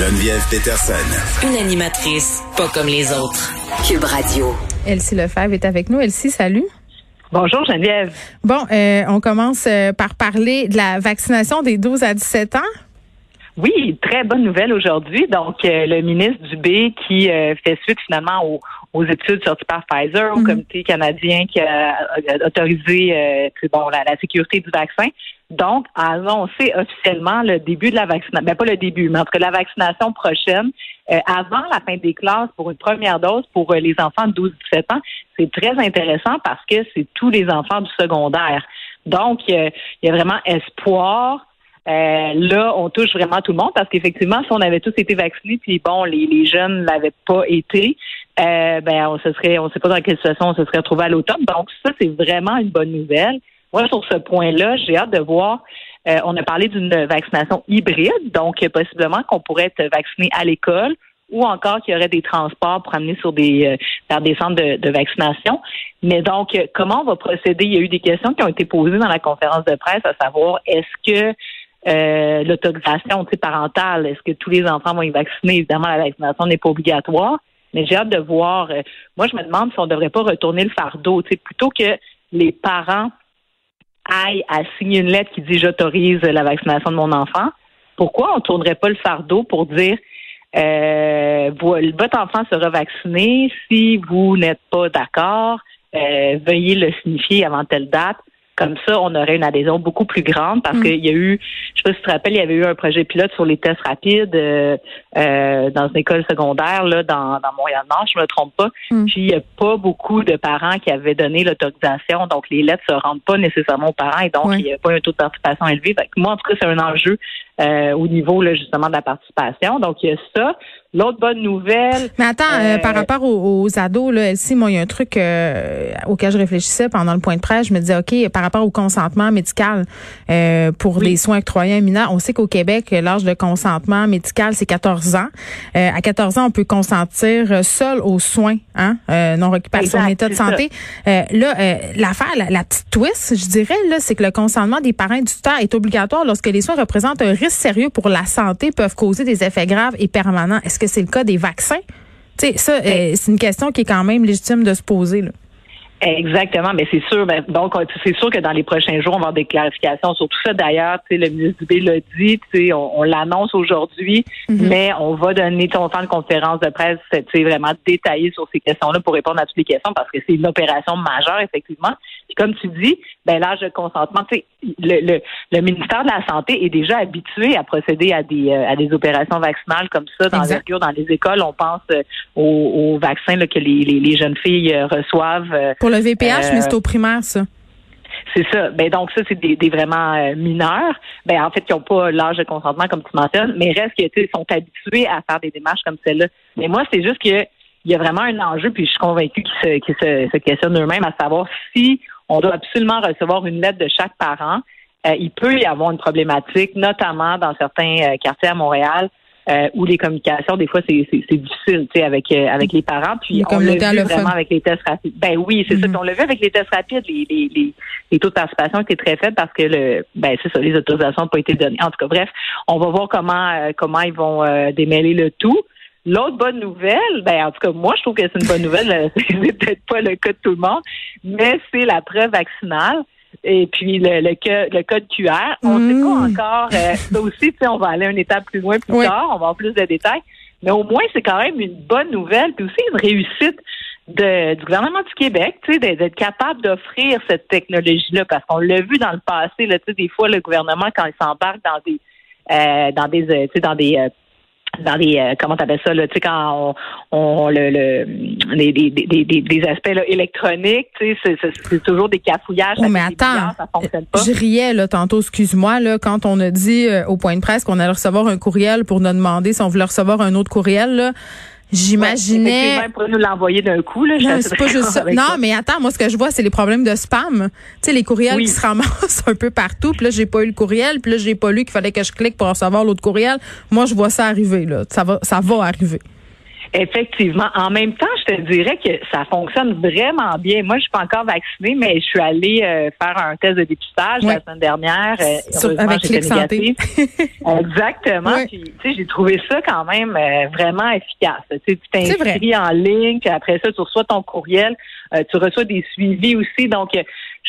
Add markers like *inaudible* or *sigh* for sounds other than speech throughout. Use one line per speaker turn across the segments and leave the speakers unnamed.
Geneviève Peterson.
Une animatrice pas comme les autres. Cube Radio.
Elsie Lefebvre est avec nous. Elsie, salut.
Bonjour Geneviève.
Bon, euh, on commence euh, par parler de la vaccination des 12 à 17 ans.
Oui, très bonne nouvelle aujourd'hui. Donc, euh, le ministre Dubé qui fait suite finalement aux, études sorties par Pfizer, au mhm. comité canadien qui a, autorisé bon, la, la, sécurité du vaccin. Donc, a annoncé officiellement le début de la vaccination, ben pas le début, mais en tout cas la vaccination prochaine euh, avant la fin des classes pour une première dose pour euh, les enfants de 12-17 ans. C'est très intéressant parce que c'est tous les enfants du secondaire. Donc, il y a vraiment espoir. Euh, là, on touche vraiment tout le monde parce qu'effectivement, si on avait tous été vaccinés, puis bon, les, les jeunes l'avaient pas été, ben on se serait, on sait pas dans quelle situation on se serait retrouvé à l'automne. Donc ça, c'est vraiment une bonne nouvelle. Moi, sur ce point-là, j'ai hâte de voir. Euh, on a parlé d'une vaccination hybride, donc possiblement qu'on pourrait être vacciné à l'école ou encore qu'il y aurait des transports pour amener sur des euh, vers des centres de, vaccination. Mais donc, comment on va procéder? Il y a eu des questions qui ont été posées dans la conférence de presse, à savoir est-ce que euh, l'autorisation parentale, est-ce que tous les enfants vont y vacciner? Évidemment, la vaccination n'est pas obligatoire. Mais j'ai hâte de voir. moi, je me demande si on ne devrait pas retourner le fardeau. Plutôt que les parents aille à signer une lettre qui dit j'autorise la vaccination de mon enfant, pourquoi on ne tournerait pas le fardeau pour dire euh, votre enfant sera vacciné, si vous n'êtes pas d'accord, euh, veuillez le signifier avant telle date. Comme ça, on aurait une adhésion beaucoup plus grande parce mm. qu'il y a eu, je sais pas si tu te rappelles, il y avait eu un projet pilote sur les tests rapides euh, euh dans une école secondaire là, dans, dans Montréal-Nord, je me trompe pas. Mm. Puis il n'y a pas beaucoup de parents qui avaient donné l'autorisation, donc les lettres se rendent pas nécessairement aux parents et donc il n'y a pas un taux de participation élevé. moi, en tout cas, c'est un enjeu euh, au niveau là, justement de la participation. Donc il y a ça. L'autre bonne nouvelle.
Mais attends, euh, par rapport aux, ados, là, Elsie, moi, il y a un truc euh, auquel je réfléchissais pendant le point de presse. Je me disais, OK, par rapport au consentement médical euh, pour les soins octroyés à mineurs, on sait qu'au Québec, l'âge de consentement médical, c'est 14 ans. à 14 ans, on peut consentir seul aux soins, hein, non par son état de santé. là, l'affaire, la, petite twist, je dirais, là, c'est que le consentement des parents du tuteur est obligatoire lorsque les soins représentent un risque sérieux pour la santé, peuvent causer des effets graves et permanents. Est-ce que c'est le cas des vaccins? Ça, ben euh, c'est une question qui est quand même légitime de se poser. Là.
Exactement, mais c'est sûr. Ben, donc, c'est sûr que dans les prochains jours, on va avoir des clarifications sur tout ça. D'ailleurs, le ministre Dubé l'a dit, on, on l'annonce aujourd'hui, mhm. mais on va donner, on va faire une conférence de presse vraiment détaillée sur ces questions-là pour répondre à toutes les questions parce que c'est une opération majeure, effectivement. Puis comme tu dis, ben l'âge de consentement, le, le, le, ministère de la Santé est déjà habitué à procéder à des euh, à des opérations vaccinales comme ça dans dans les écoles. On pense euh, aux, vaccins que les, les, jeunes filles euh, reçoivent
le VPH, mais c'est au primaire, ça.
C'est ça. Ben donc ça, c'est des, vraiment euh, mineurs. Ben en fait, qui n'ont pas l'âge de consentement comme tu mentionnes, mais reste qu'ils sont habitués à faire des démarches comme celle-là. Mais moi, c'est juste qu'il y a vraiment un enjeu, puis je suis convaincue qu'ils se, se, questionnent eux-mêmes à savoir si on doit absolument recevoir une lettre de chaque parent. Euh, il peut y avoir une problématique, notamment dans certains euh, quartiers à Montréal, euh, où les communications, des fois, c'est difficile, tu sais, avec euh, avec les parents. Puis on l'a vu vraiment avec les tests rapides. Ben oui, c'est ça. Mm-hmm. on l'a vu avec les tests rapides, les, les, les, taux de participation étaient très faibles parce que le, ben c'est ça, les autorisations n'ont pas été données. En tout cas, bref, on va voir comment euh, comment ils vont démêler le tout. L'autre bonne nouvelle, ben en tout cas, moi, je trouve que c'est une bonne nouvelle. *laughs* c'est peut-être pas le cas de tout le monde, mais c'est la preuve vaccinale et puis le, le, code QR. On ne sait pas mm. encore. Euh, *laughs* ça aussi, on va aller une étape plus loin plus tard. On va avoir plus de détails. Mais au moins, c'est quand même une bonne nouvelle, puis aussi une réussite de, du gouvernement du Québec, tu sais, d'être capable d'offrir cette technologie-là, parce qu'on l'a vu dans le passé, là, tu sais, des fois, le gouvernement, quand il s'embarque dans des euh, dans des, euh, tu sais, dans des euh, dans les euh, comment t'appelles ça là tu sais quand on, on le, le les, des, des, des aspects là, électroniques tu sais c'est toujours des cafouillages
oh, mais attends ça fonctionne pas. je riais là tantôt excuse-moi là quand on a dit euh, au point de presse qu'on allait recevoir un courriel pour nous demander si on voulait recevoir un autre courriel là J'imaginais.
Ouais, pour nous l'envoyer d'un coup, là.
Non, c'est pas juste ça. Non, mais attends, moi, ce que je vois, c'est les problèmes de spam. Tu sais, les courriels qui se ramassent *laughs* un peu partout. Puis là, j'ai pas eu le courriel. Puis là, j'ai pas lu qu'il fallait que je clique pour recevoir l'autre courriel. Moi, je vois ça arriver, là. Ça va, ça va arriver.
Effectivement. En même temps, je te dirais que ça fonctionne vraiment bien. Moi, je suis pas encore vaccinée, mais je suis allée euh, faire un test de dépistage la semaine dernière.
Euh, avec Clic Santé. *laughs*
Exactement. Puis, tu sais, j'ai trouvé ça quand même euh, vraiment efficace. Tu sais, tu t'inscris en ligne, puis après ça, tu reçois ton courriel, tu reçois des suivis aussi. Donc,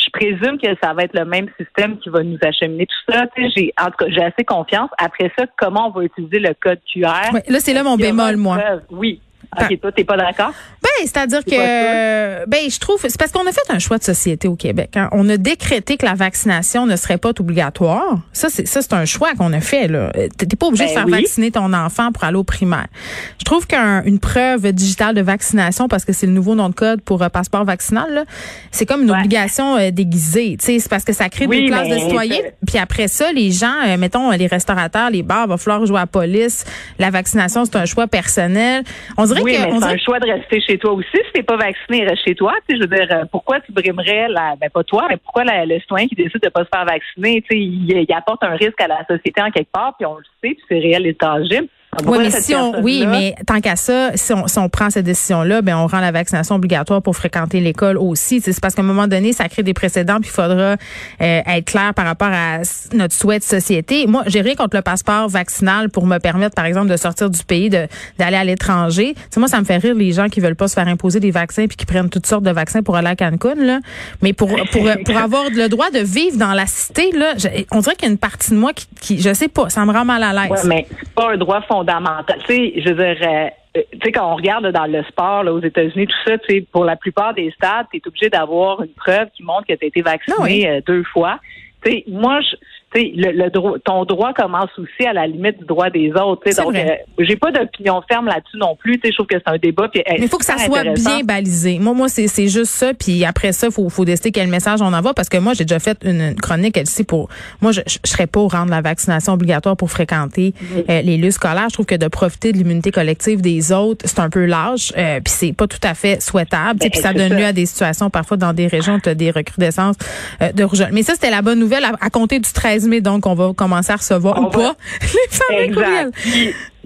je présume que ça va être le même système qui va nous acheminer tout ça. J'ai, en tout cas, j'ai assez confiance. Après ça, comment on va utiliser le code QR?
là, c'est là mon bémol, moi.
Oui. OK, toi, t'es pas d'accord?
Ben, c'est-à-dire que, ben, je trouve, c'est parce qu'on a fait un choix de société au Québec. Hein. On a décrété que la vaccination ne serait pas obligatoire. Ça, c'est ça, c'est un choix qu'on a fait. Là, t'es pas obligé de ben faire vacciner ton enfant pour aller au primaire. Je trouve qu'une preuve digitale de vaccination, parce que c'est le nouveau nom de code pour euh, passeport vaccinal, c'est comme une obligation euh, déguisée. Tu sais, c'est parce que ça crée des classes de citoyens. Puis après ça, les gens, euh, mettons les restaurateurs, les bars, va falloir jouer à la police. La vaccination, c'est un choix personnel. On dirait
oui,
que
mais c'est un choix de rester chez toi aussi. Si t'es pas vacciné, reste chez toi. Tu sais, je veux dire, euh, pourquoi tu brimerais la, ben pas toi, mais pourquoi le citoyen qui décide de pas se faire vacciner, tu sais, il, il, apporte un risque à la société en quelque part, puis on le sait, puis c'est réel et tangible.
Oui, mais si on, oui, mais tant qu'à ça, si on, si on prend cette décision-là, ben on rend la vaccination obligatoire pour fréquenter l'école aussi. C'est parce qu'à un moment donné, ça crée des précédents, puis il faudra euh, être clair par rapport à notre souhait de société. Moi, j'ai rien contre le passeport vaccinal pour me permettre, par exemple, de sortir du pays, de d'aller à l'étranger. moi, ça me fait rire les gens qui veulent pas se faire imposer des vaccins puis qui prennent toutes sortes de vaccins pour aller à Cancun. Là. Mais pour pour pour avoir le droit de vivre dans la cité, là, on dirait qu'il y a une partie de moi qui, qui, je sais pas, ça me rend mal à l'aise.
Ouais, mais c'est pas un droit fondamental tu sais, je veux dire, euh, tu sais, quand on regarde dans le sport, là, aux États-Unis, tout ça, tu sais, pour la plupart des stades, tu es obligé d'avoir une preuve qui montre que tu as été vacciné ah euh, deux fois. Tu sais, moi, je, le, le ton droit commence aussi à la limite du droit des autres. Donc, euh, j'ai pas d'opinion ferme là-dessus non plus. Je trouve que c'est un débat.
Puis, Mais il faut que ça soit bien balisé. Moi, moi, c'est, juste ça. Puis après ça, faut, faut décider quel message on envoie parce que moi, j'ai déjà fait une, chronique elle pour. Moi, je, je, serais pas pour rendre la vaccination obligatoire pour fréquenter euh, les lieux scolaires. Je trouve que de profiter de l'immunité collective des autres, c'est un peu large. Euh, puis c'est pas tout à fait souhaitable. Ben, puis ça donne lieu à des situations parfois dans des régions où tu as des recrudescences euh, de rougeole. Mais ça, c'était la bonne nouvelle à, à compter du 13 mai. Donc, qu'on va commencer à recevoir ou pas *laughs* les fameux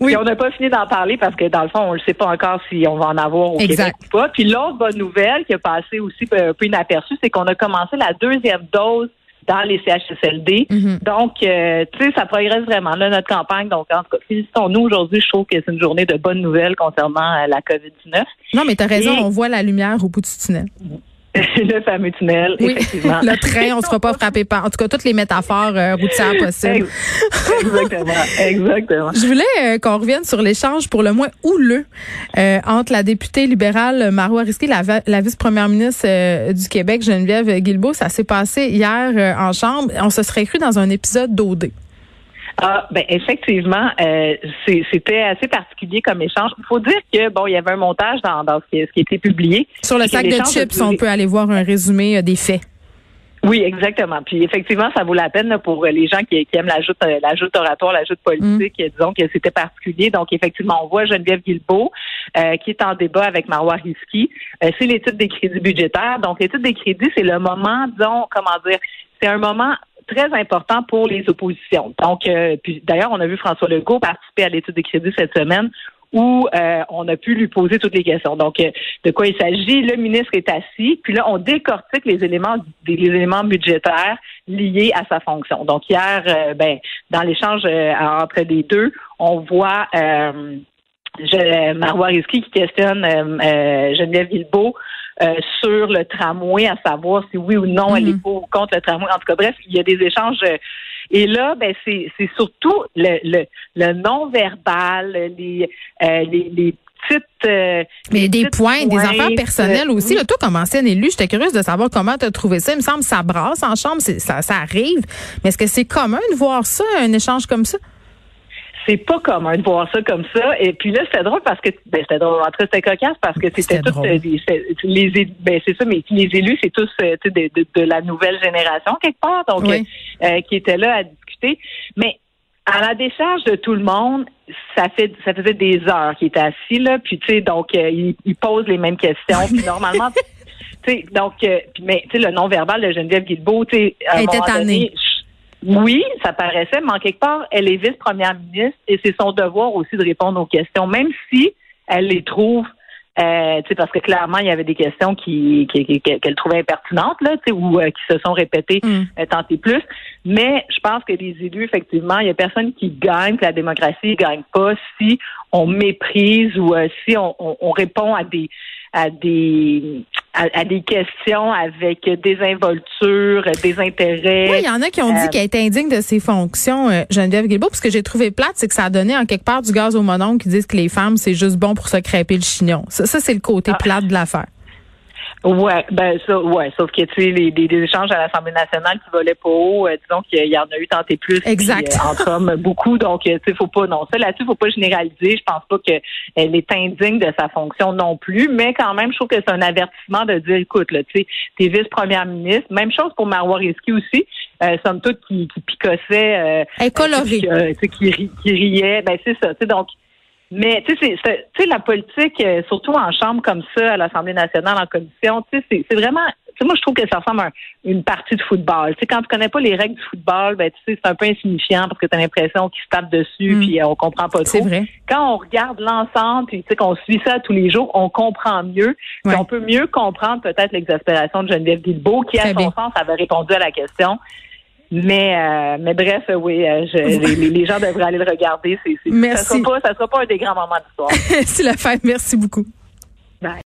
oui. on n'a pas fini d'en parler parce que dans le fond, on ne sait pas encore si on va en avoir au Québec ou pas. Puis l'autre bonne nouvelle qui a passé aussi un peu inaperçue, c'est qu'on a commencé la deuxième dose dans les CHSLD. Mm-hmm. Donc, euh, tu sais, ça progresse vraiment, là, notre campagne. Donc, en tout cas, félicitons-nous aujourd'hui. Je trouve que c'est une journée de bonnes nouvelles concernant euh, la COVID-19.
Non, mais tu as raison, on voit la lumière au bout du tunnel. *laughs*
le fameux tunnel, effectivement.
le train, on ne se fera pas frapper par. En tout cas, toutes les métaphores euh, routières possibles.
exactement, exactement. *laughs*
Je voulais euh, qu'on revienne sur l'échange pour le moins houleux euh, entre la députée libérale Marois Risky, la, la vice-première ministre du Québec, Geneviève Guilbeault. Ça s'est passé hier en chambre. On se serait cru dans un épisode d'OD.
Ah, ben effectivement, euh, c'était assez particulier comme échange. Il faut dire que bon, il y avait un montage dans, dans ce, qui, ce qui était publié.
Sur le sac de chips, on peut aller voir un résumé euh, des faits.
Oui, exactement. Puis effectivement, ça vaut la peine pour les gens qui, aiment l'ajout, euh, l'ajout oratoire, l'ajout politique. Mm. Disons que c'était particulier. Donc effectivement, on voit Geneviève Guilbeault qui est en débat avec Marois Risky. c'est l'étude des crédits budgétaires. Donc l'étude des crédits, c'est le moment, disons, comment dire, c'est un moment très important pour les oppositions. Donc, euh, puis d'ailleurs, on a vu François Legault participer à l'étude des crédits cette semaine où euh, on a pu lui poser toutes les questions. Donc, euh, de quoi il s'agit? Le ministre est assis, puis là, on décortique les éléments, des, éléments budgétaires liés à sa fonction. Donc, hier, ben, dans l'échange entre les deux, on voit je, Marois Risky qui questionne Geneviève Villebeau euh, sur le tramway, à savoir si oui ou non elle est mhm. pour contre le tramway. En tout cas, bref, il y a des échanges. Euh, et là, ben c'est surtout le, le, le non-verbal, les, euh, les, les petites.
mais des points, des affaires personnelles aussi. Là, toi, comme ancienne élue, j'étais curieuse de savoir comment tu as trouvé ça. Il me semble que ça brasse en chambre, ça, ça arrive. Mais est-ce que c'est commun de voir ça, un échange comme ça?
C'est pas commun de voir ça comme ça. Et puis là, c'était drôle parce que ben, c'était drôle. En c'était cocasse parce que c'était tous euh, les ben c'est ça, mais les élus, c'est tous euh, de, de, la nouvelle génération quelque part, donc euh, qui étaient là à discuter. Mais à la décharge de tout le monde, ça fait ça faisait des heures qu'il était assis là, puis tu sais, donc il, il, pose les mêmes questions. puis normalement, *laughs* tu sais, donc, mais tu sais, le non verbal de Geneviève Guilbeault, tu sais, à un moment donné, oui, ça paraissait, mais en quelque part, elle est vice-première ministre et c'est son devoir aussi de répondre aux questions, même si elle les trouve euh, parce que clairement, il y avait des questions qui, qu'elle trouvait impertinentes, là, ou euh, qui se sont répétées mm. euh, tant et plus. Mais je pense que les élus, effectivement, il y a personne qui gagne, que la démocratie ne gagne pas si on méprise ou euh, si on, on, répond à des à des à, des questions avec des intérêts.
Oui, il y en a qui ont dit euh, qu'elle était indigne de ses fonctions, euh, Geneviève Guilbeault. Parce que j'ai trouvé plate, c'est que ça a donné en quelque part du gaz au monon qui disent que les femmes, c'est juste bon pour se crêper le chignon. Ça, ça c'est le côté ah. plate de l'affaire.
Ouais, ben ça, ouais, sauf que tu sais, les, des échanges à l'Assemblée nationale qui volaient pas haut, euh, disons qu'il y en a eu tant et plus
exact.
Euh, entre hommes *laughs* beaucoup, donc euh, tu sais, faut pas non ça là-dessus, faut pas généraliser. Je pense pas qu'elle est indigne de sa fonction non plus, mais quand même, je trouve que c'est un avertissement de dire, écoute, là, tu sais, t'es vice-première ministre. Même chose pour Marois Risky aussi, euh, somme toute qui, qui picossait,
euh,
qui, qui, qui riait, ben c'est ça. Tu sais, donc mais tu sais, la politique, euh, surtout en chambre comme ça, à l'Assemblée nationale, en commission, tu sais, c'est vraiment. moi, je trouve que ça ressemble à une partie de football. Tu sais, quand tu connais pas les règles du football, ben tu sais, c'est un peu insignifiant parce que tu as l'impression qu'ils se tapent dessus, mm. puis euh, on comprend pas trop.
Vrai.
Quand on regarde l'ensemble, puis tu sais, qu'on suit ça tous les jours, on comprend mieux. On peut mieux comprendre peut-être l'exaspération de Geneviève Guilbeault, qui, à son sens, avait répondu à la question. Mais, euh, mais bref, oui, euh, *laughs* les, gens devraient aller le regarder. C'est, ça ne sera, pas, sera pas un des grands moments d'histoire. *laughs*
C'est la fête. Merci beaucoup.